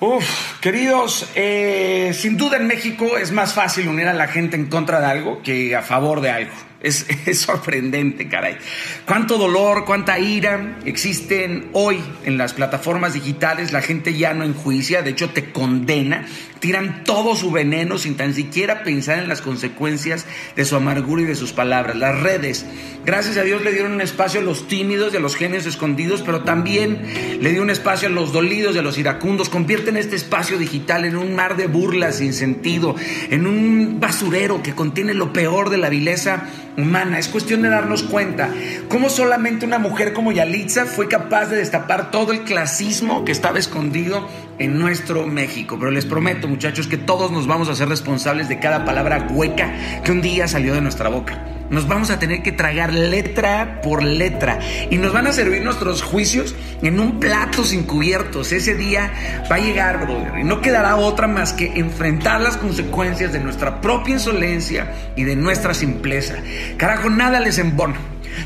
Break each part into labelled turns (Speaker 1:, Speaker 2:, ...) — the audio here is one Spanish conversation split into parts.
Speaker 1: Uf, queridos, eh, sin duda en México es más fácil unir a la gente en contra de algo que a favor de algo. Es, es, sorprendente, caray. Cuánto dolor, cuánta ira existen hoy en las plataformas digitales. La gente ya no enjuicia, de hecho te condena. Tiran todo su veneno sin tan siquiera pensar en las consecuencias de su amargura y de sus palabras. Las redes, gracias a Dios, le dieron un espacio a los tímidos y a los genios escondidos, pero también le dio un espacio a los dolidos y a los iracundos. Convierten este espacio digital en un mar de burlas sin sentido, en un basurero que contiene lo peor de la vileza humana. Es cuestión de darnos cuenta cómo solamente una mujer como Yalitza fue capaz de destapar todo el clasismo que estaba escondido en nuestro México. Pero les prometo, muchachos, que todos nos vamos a ser responsables de cada palabra hueca que un día salió de nuestra boca. Nos vamos a tener que tragar letra por letra y nos van a servir nuestros juicios en un plato sin cubiertos. Ese día va a llegar, brother, y no quedará otra más que enfrentar las consecuencias de nuestra propia insolencia y de nuestra simpleza. Carajo, nada les embona.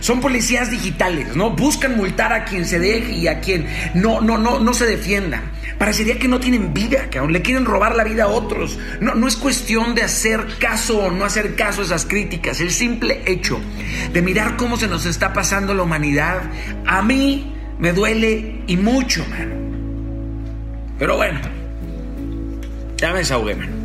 Speaker 1: Son policías digitales, ¿no? Buscan multar a quien se deje y a quien no, no, no, no se defienda. Parecería que no tienen vida, que aún le quieren robar la vida a otros. No, no es cuestión de hacer caso o no hacer caso a esas críticas. El simple hecho de mirar cómo se nos está pasando la humanidad, a mí me duele y mucho, man. Pero bueno, ya me desahogué, man.